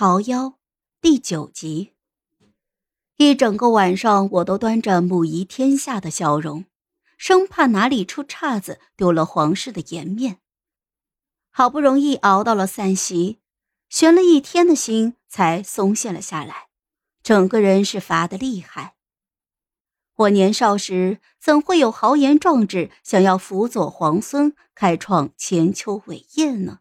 桃夭第九集。一整个晚上，我都端着母仪天下的笑容，生怕哪里出岔子，丢了皇室的颜面。好不容易熬到了散席，悬了一天的心才松懈了下来，整个人是乏得厉害。我年少时怎会有豪言壮志，想要辅佐皇孙开创千秋伟业呢？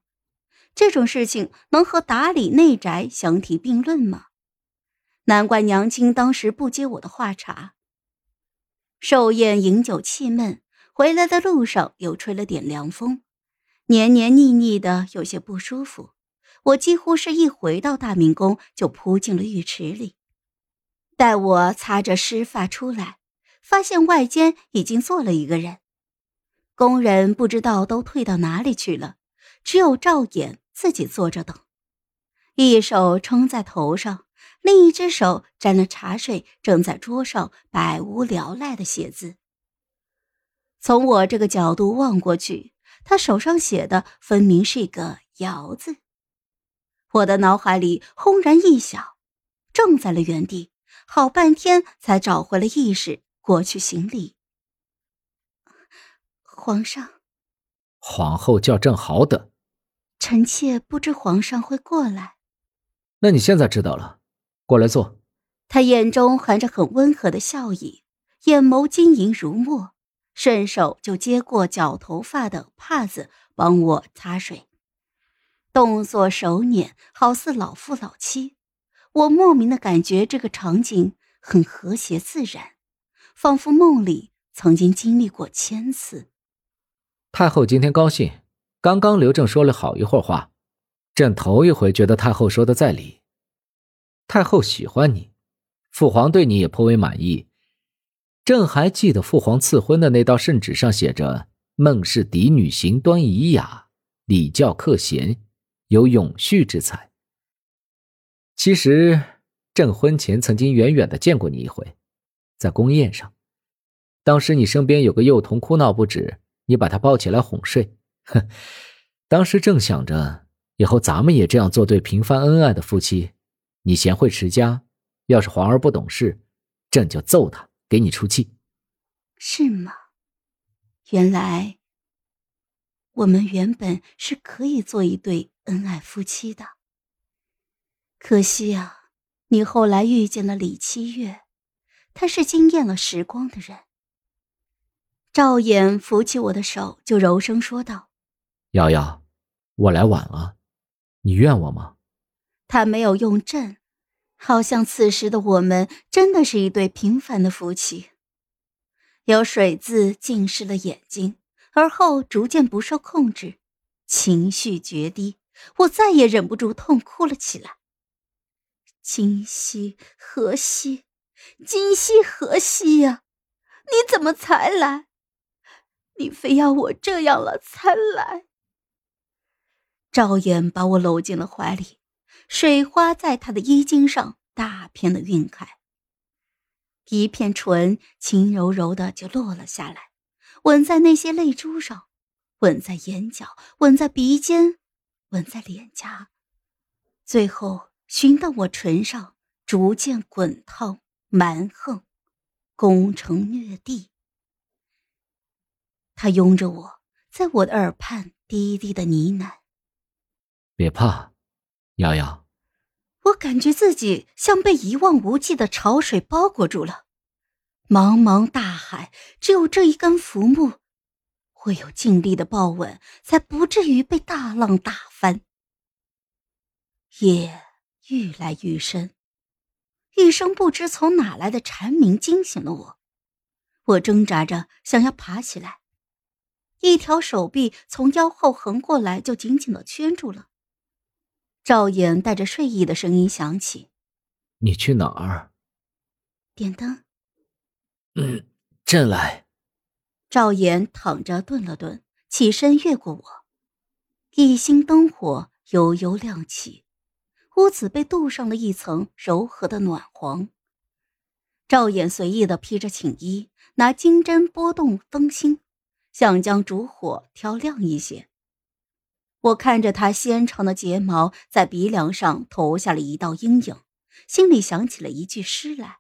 这种事情能和打理内宅相提并论吗？难怪娘亲当时不接我的话茬。寿宴饮酒气闷，回来的路上又吹了点凉风，黏黏腻腻的，有些不舒服。我几乎是一回到大明宫就扑进了浴池里。待我擦着湿发出来，发现外间已经坐了一个人，工人不知道都退到哪里去了，只有赵衍。自己坐着等，一手撑在头上，另一只手沾了茶水，正在桌上百无聊赖的写字。从我这个角度望过去，他手上写的分明是一个“窑”字。我的脑海里轰然一响，怔在了原地，好半天才找回了意识，过去行礼。皇上，皇后叫朕好等。臣妾不知皇上会过来，那你现在知道了，过来坐。他眼中含着很温和的笑意，眼眸晶莹如墨，顺手就接过绞头发的帕子帮我擦水，动作手捻，好似老夫老妻。我莫名的感觉这个场景很和谐自然，仿佛梦里曾经经历过千次。太后今天高兴。刚刚刘正说了好一会儿话，朕头一回觉得太后说的在理。太后喜欢你，父皇对你也颇为满意。朕还记得父皇赐婚的那道圣旨上写着：“孟氏嫡女行端仪雅，礼教克贤，有永续之才。”其实，朕婚前曾经远远的见过你一回，在宫宴上，当时你身边有个幼童哭闹不止，你把他抱起来哄睡。哼，当时正想着以后咱们也这样做对平凡恩爱的夫妻。你贤惠持家，要是皇儿不懂事，朕就揍他，给你出气。是吗？原来我们原本是可以做一对恩爱夫妻的。可惜啊，你后来遇见了李七月，他是惊艳了时光的人。赵衍扶起我的手，就柔声说道。瑶瑶，我来晚了，你怨我吗？他没有用朕，好像此时的我们真的是一对平凡的夫妻。有水渍浸湿了眼睛，而后逐渐不受控制，情绪决堤，我再也忍不住痛哭了起来。今夕何夕？今夕何夕呀？你怎么才来？你非要我这样了才来？赵衍把我搂进了怀里，水花在他的衣襟上大片的晕开，一片唇轻柔柔的就落了下来，吻在那些泪珠上，吻在眼角，吻在鼻尖，吻在脸颊，最后寻到我唇上，逐渐滚烫蛮横，攻城略地。他拥着我在我的耳畔低低的呢喃。别怕，瑶瑶。我感觉自己像被一望无际的潮水包裹住了，茫茫大海只有这一根浮木，唯有尽力的抱稳，才不至于被大浪打翻。夜愈来愈深，一声不知从哪来的蝉鸣惊醒了我，我挣扎着想要爬起来，一条手臂从腰后横过来，就紧紧的圈住了。赵衍带着睡意的声音响起：“你去哪儿？”点灯。嗯，朕来。赵衍躺着顿了顿，起身越过我，一星灯火悠悠亮起，屋子被镀上了一层柔和的暖黄。赵衍随意的披着寝衣，拿金针拨动灯芯，想将烛火挑亮一些。我看着他纤长的睫毛在鼻梁上投下了一道阴影，心里想起了一句诗来：“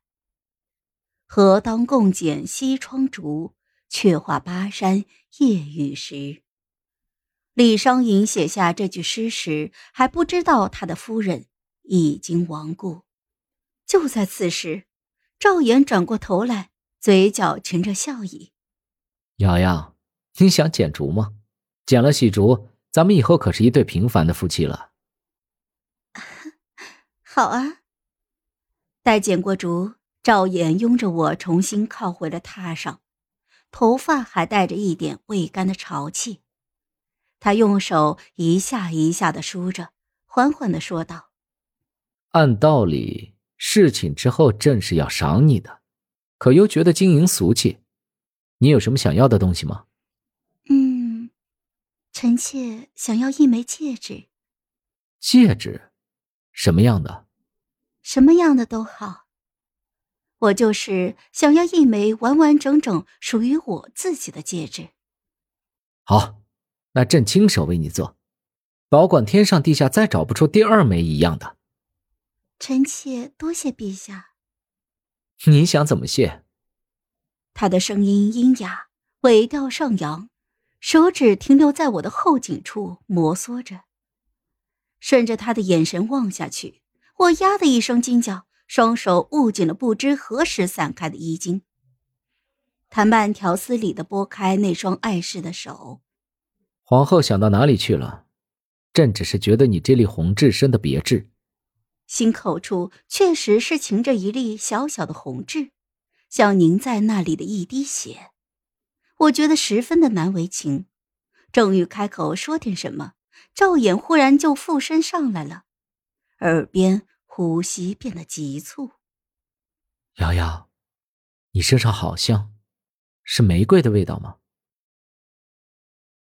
何当共剪西窗烛，却话巴山夜雨时。”李商隐写下这句诗时，还不知道他的夫人已经亡故。就在此时，赵岩转过头来，嘴角噙着笑意：“瑶瑶，你想剪烛吗？剪了喜烛。”咱们以后可是一对平凡的夫妻了。好啊。待剪过竹，赵岩拥着我重新靠回了榻上，头发还带着一点未干的潮气。他用手一下一下的梳着，缓缓的说道：“按道理，侍寝之后朕是要赏你的，可又觉得经营俗气。你有什么想要的东西吗？”臣妾想要一枚戒指。戒指，什么样的？什么样的都好。我就是想要一枚完完整整属于我自己的戒指。好，那朕亲手为你做，保管天上地下再找不出第二枚一样的。臣妾多谢陛下。你想怎么谢？他的声音阴哑，尾调上扬。手指停留在我的后颈处摩挲着，顺着他的眼神望下去，我呀的一声惊叫，双手握紧了不知何时散开的衣襟。他慢条斯理的拨开那双碍事的手。皇后想到哪里去了？朕只是觉得你这粒红痣深的别致，心口处确实是噙着一粒小小的红痣，像凝在那里的一滴血。我觉得十分的难为情，正欲开口说点什么，赵衍忽然就附身上来了，耳边呼吸变得急促。瑶瑶，你身上好香，是玫瑰的味道吗？